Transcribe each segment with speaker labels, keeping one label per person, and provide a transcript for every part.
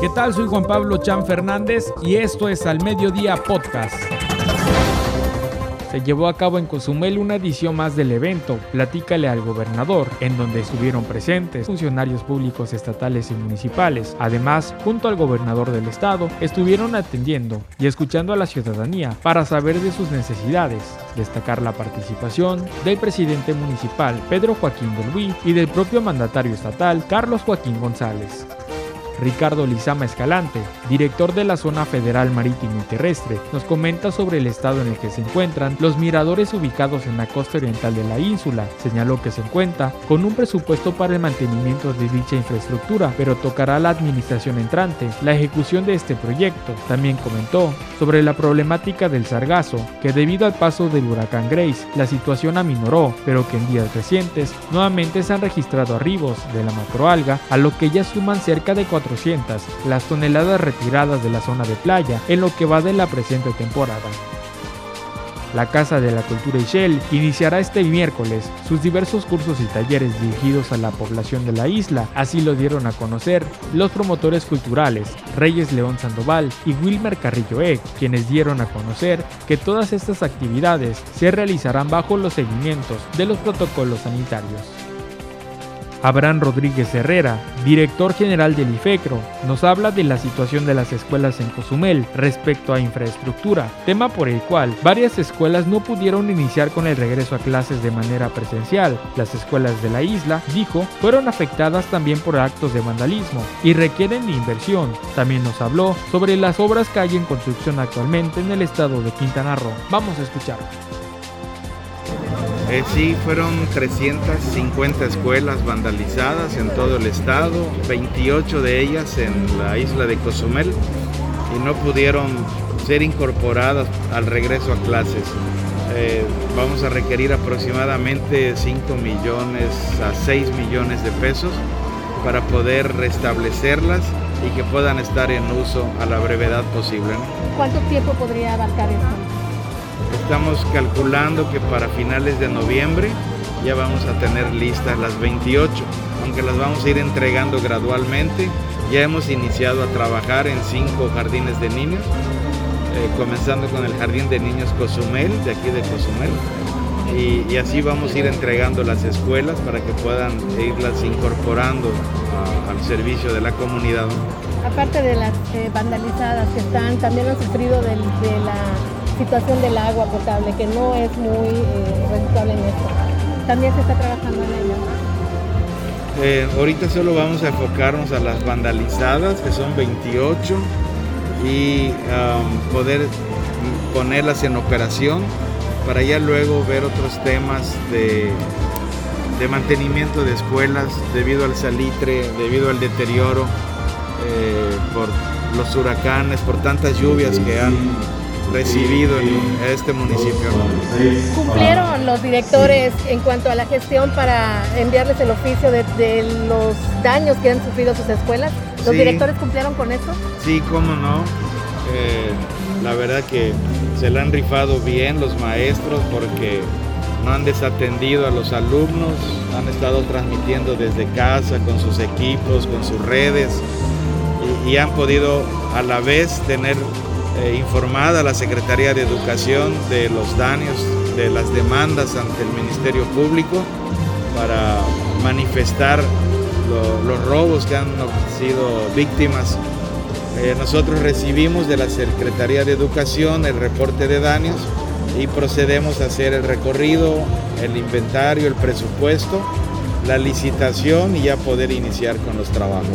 Speaker 1: ¿Qué tal? Soy Juan Pablo Chan Fernández y esto es Al Mediodía Podcast. Se llevó a cabo en Cozumel una edición más del evento, Platícale al gobernador, en donde estuvieron presentes funcionarios públicos estatales y municipales. Además, junto al gobernador del estado, estuvieron atendiendo y escuchando a la ciudadanía para saber de sus necesidades, destacar la participación del presidente municipal Pedro Joaquín del Huy y del propio mandatario estatal Carlos Joaquín González. Ricardo Lizama Escalante, director de la Zona Federal Marítimo y Terrestre, nos comenta sobre el estado en el que se encuentran los miradores ubicados en la costa oriental de la ínsula. Señaló que se encuentra con un presupuesto para el mantenimiento de dicha infraestructura, pero tocará la administración entrante la ejecución de este proyecto. También comentó sobre la problemática del sargazo, que debido al paso del huracán Grace, la situación aminoró, pero que en días recientes nuevamente se han registrado arribos de la macroalga, a lo que ya suman cerca de 4 las toneladas retiradas de la zona de playa en lo que va de la presente temporada. La Casa de la Cultura Ishel iniciará este miércoles sus diversos cursos y talleres dirigidos a la población de la isla, así lo dieron a conocer los promotores culturales Reyes León Sandoval y Wilmer Carrillo Eck, quienes dieron a conocer que todas estas actividades se realizarán bajo los seguimientos de los protocolos sanitarios. Abraham Rodríguez Herrera, director general del IFECRO, nos habla de la situación de las escuelas en Cozumel respecto a infraestructura, tema por el cual varias escuelas no pudieron iniciar con el regreso a clases de manera presencial. Las escuelas de la isla, dijo, fueron afectadas también por actos de vandalismo y requieren de inversión. También nos habló sobre las obras que hay en construcción actualmente en el estado de Quintana Roo. Vamos a escuchar.
Speaker 2: Eh, sí, fueron 350 escuelas vandalizadas en todo el estado, 28 de ellas en la isla de Cozumel y no pudieron ser incorporadas al regreso a clases. Eh, vamos a requerir aproximadamente 5 millones a 6 millones de pesos para poder restablecerlas y que puedan estar en uso a la brevedad posible.
Speaker 3: ¿Cuánto tiempo podría abarcar esto?
Speaker 2: Estamos calculando que para finales de noviembre ya vamos a tener listas las 28, aunque las vamos a ir entregando gradualmente. Ya hemos iniciado a trabajar en cinco jardines de niños, eh, comenzando con el Jardín de Niños Cozumel, de aquí de Cozumel. Y, así vamos a ir entregando las escuelas para que puedan irlas incorporando al servicio de la comunidad.
Speaker 3: Aparte de las eh, vandalizadas que están, también han sufrido de la situación del agua potable, que no es muy eh, en esto. También se está trabajando en ello.
Speaker 2: Eh, ahorita solo vamos a enfocarnos a las vandalizadas, que son 28, y poder ponerlas en operación para ya luego ver otros temas de, de mantenimiento de escuelas debido al salitre, debido al deterioro eh, por los huracanes, por tantas lluvias que han recibido en este municipio.
Speaker 3: ¿Cumplieron los directores en cuanto a la gestión para enviarles el oficio de, los daños que han sufrido sus escuelas? ¿Los directores cumplieron con eso?
Speaker 2: Sí, cómo no. Eh, la verdad que se le han rifado bien los maestros porque no han desatendido a los alumnos, han estado transmitiendo desde casa con sus equipos, con sus redes y han podido a la vez tener eh, informada la Secretaría de Educación de los daños, de las demandas ante el Ministerio Público para manifestar los robos que han sido víctimas. Eh, nosotros recibimos de la Secretaría de Educación el reporte de daños y procedemos a hacer el recorrido, el inventario, el presupuesto, la licitación y ya poder iniciar con los trabajos.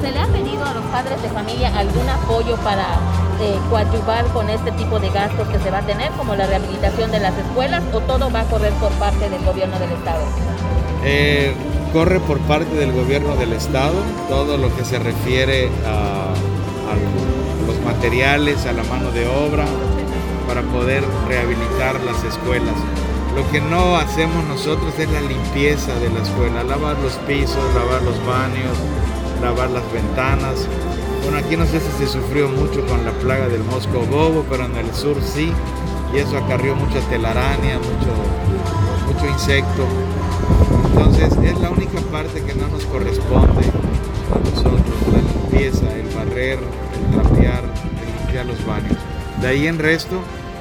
Speaker 4: ¿Se le ha pedido a los padres de familia algún apoyo para eh, coadyuvar con este tipo de gastos que se va a tener, como la rehabilitación de las escuelas, o todo va a correr por parte del gobierno del Estado?
Speaker 2: Eh, corre por parte del gobierno del Estado todo lo que se refiere a, los materiales, a la mano de obra, para poder rehabilitar las escuelas. Lo que no hacemos nosotros es la limpieza de la escuela, lavar los pisos, lavar los baños, lavar las ventanas, bueno, aquí no sé si se sufrió mucho con la plaga del mosco bobo, pero en el sur sí, y eso acarrió mucha telaraña, mucho, mucho insecto. Entonces es la única parte que no nos corresponde a nosotros. barrer, el trapear, el limpiar los baños. De ahí en resto,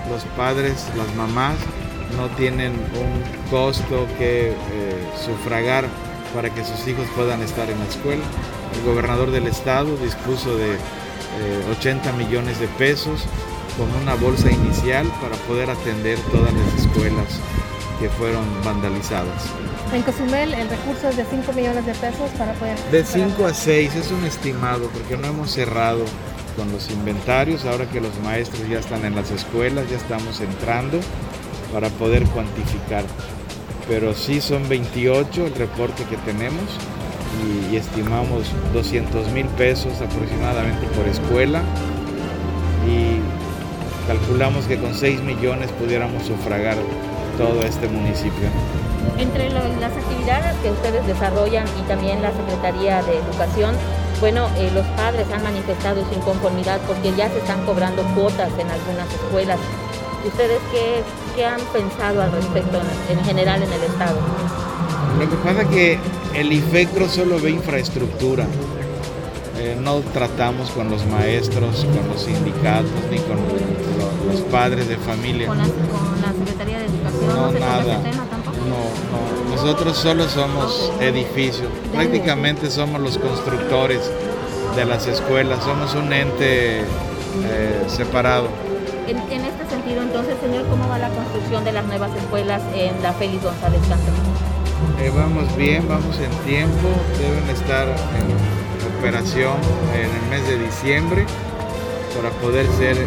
Speaker 2: los padres, las mamás, no tienen un costo que eh, sufragar para que sus hijos puedan estar en la escuela. El gobernador del estado dispuso de 80 eh, millones de pesos como una bolsa inicial para poder atender todas las escuelas que fueron vandalizadas.
Speaker 3: En Cozumel el recurso es de 5 millones de pesos para poder...
Speaker 2: De 5 a 6 es un estimado porque no hemos cerrado con los inventarios, ahora que los maestros ya están en las escuelas, ya estamos entrando para poder cuantificar. Pero sí son 28 el reporte que tenemos y, estimamos 200 mil pesos aproximadamente por escuela y calculamos que con 6 millones pudiéramos sufragar todo este municipio.
Speaker 4: Entre las actividades que ustedes desarrollan y también la Secretaría de Educación, bueno, eh, los padres han manifestado su inconformidad porque ya se están cobrando cuotas en algunas escuelas. ¿Ustedes qué, qué han pensado al respecto en, general en el Estado?
Speaker 2: Lo que pasa es que el IFECRO solo ve infraestructura. Eh, no tratamos con los maestros, con los sindicatos, ni con los, padres de familia.
Speaker 4: ¿Con la, Secretaría de Educación no,
Speaker 2: no nada. tampoco? No, no. Nosotros solo somos edificios. Prácticamente somos los constructores de las escuelas. Somos un ente eh, separado.
Speaker 4: En, este sentido, entonces, señor, ¿cómo va la construcción de las nuevas escuelas en la Félix González Cáceres?
Speaker 2: Eh, vamos bien, vamos en tiempo, deben estar en operación en el mes de diciembre para poder ser eh,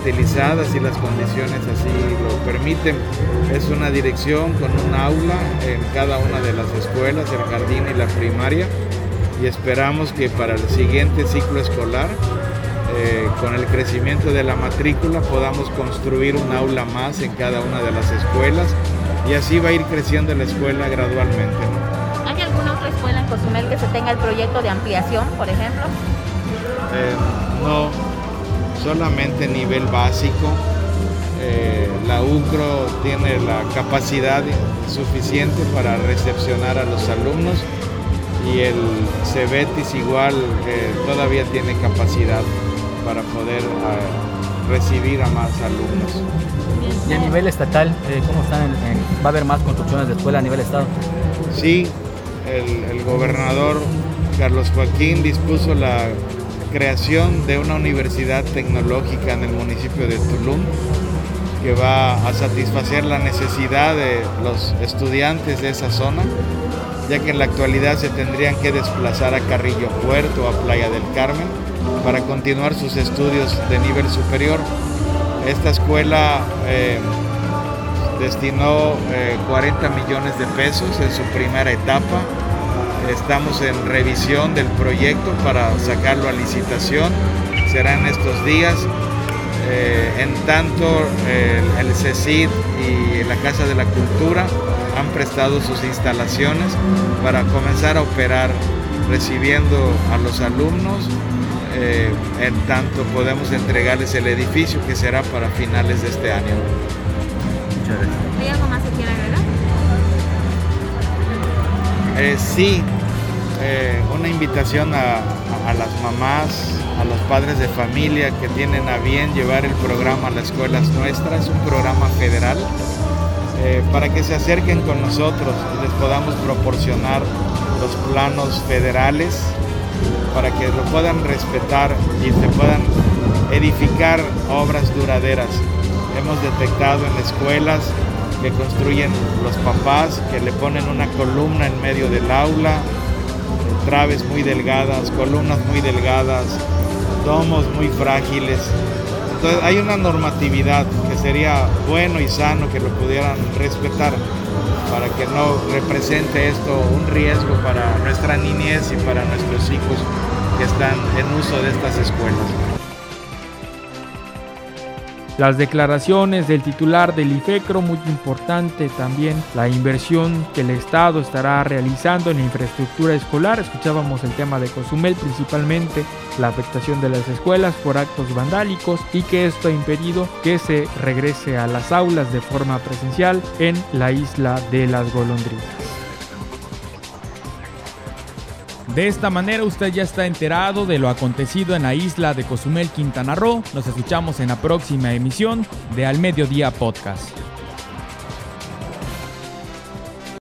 Speaker 2: utilizadas si las condiciones así lo permiten. Es una dirección con un aula en cada una de las escuelas, el jardín y la primaria, y esperamos que para el siguiente ciclo escolar eh, con el crecimiento de la matrícula podamos construir un aula más en cada una de las escuelas y así va a ir creciendo la escuela gradualmente.
Speaker 4: ¿Hay alguna otra escuela en Cozumel que se tenga el proyecto de ampliación, por ejemplo?
Speaker 2: Eh, no, solamente nivel básico. Eh, la UCRO tiene la capacidad suficiente para recepcionar a los alumnos y el CEBETIS igual todavía tiene capacidad para poder recibir a más alumnos.
Speaker 5: Y a nivel estatal, eh, ¿cómo están? ¿Va a haber más construcciones de escuela a nivel estado?
Speaker 2: Sí, el, gobernador Carlos Joaquín dispuso la creación de una universidad tecnológica en el municipio de Tulum que va a satisfacer la necesidad de los estudiantes de esa zona, ya que en la actualidad se tendrían que desplazar a Carrillo Puerto a Playa del Carmen para continuar sus estudios de nivel superior. Esta escuela eh, destinó 40 eh, millones de pesos en su primera etapa. Estamos en revisión del proyecto para sacarlo a licitación. Será en estos días. Eh, en tanto, el CECID y la Casa de la Cultura han prestado sus instalaciones para comenzar a operar recibiendo a los alumnos eh, en tanto podemos entregarles el edificio que será para finales de este año.
Speaker 4: Muchas gracias. ¿Hay algo más que quiera agregar?
Speaker 2: Eh, sí, eh, una invitación a, a, las mamás, a los padres de familia que tienen a bien llevar el programa a las escuelas nuestras, un programa federal, para que se acerquen con nosotros y les podamos proporcionar los planos federales para que lo puedan respetar y se puedan edificar obras duraderas. Hemos detectado en escuelas que construyen los papás, que le ponen una columna en medio del aula, traves muy delgadas, columnas muy delgadas, domos muy frágiles. Entonces hay una normatividad que sería bueno y sano que lo pudieran respetar para que no represente esto un riesgo para nuestra niñez y para nuestros hijos que están en uso de estas escuelas.
Speaker 1: Las declaraciones del titular del IFECRO, muy importante también la inversión que el Estado estará realizando en infraestructura escolar. Escuchábamos el tema de Cozumel, principalmente la afectación de las escuelas por actos vandálicos y que esto ha impedido que se regrese a las aulas de forma presencial en la isla de las golondrinas.
Speaker 6: De esta manera usted ya está enterado de lo acontecido en la isla de Cozumel, Quintana Roo. Nos escuchamos en la próxima emisión de Al Mediodía Podcast.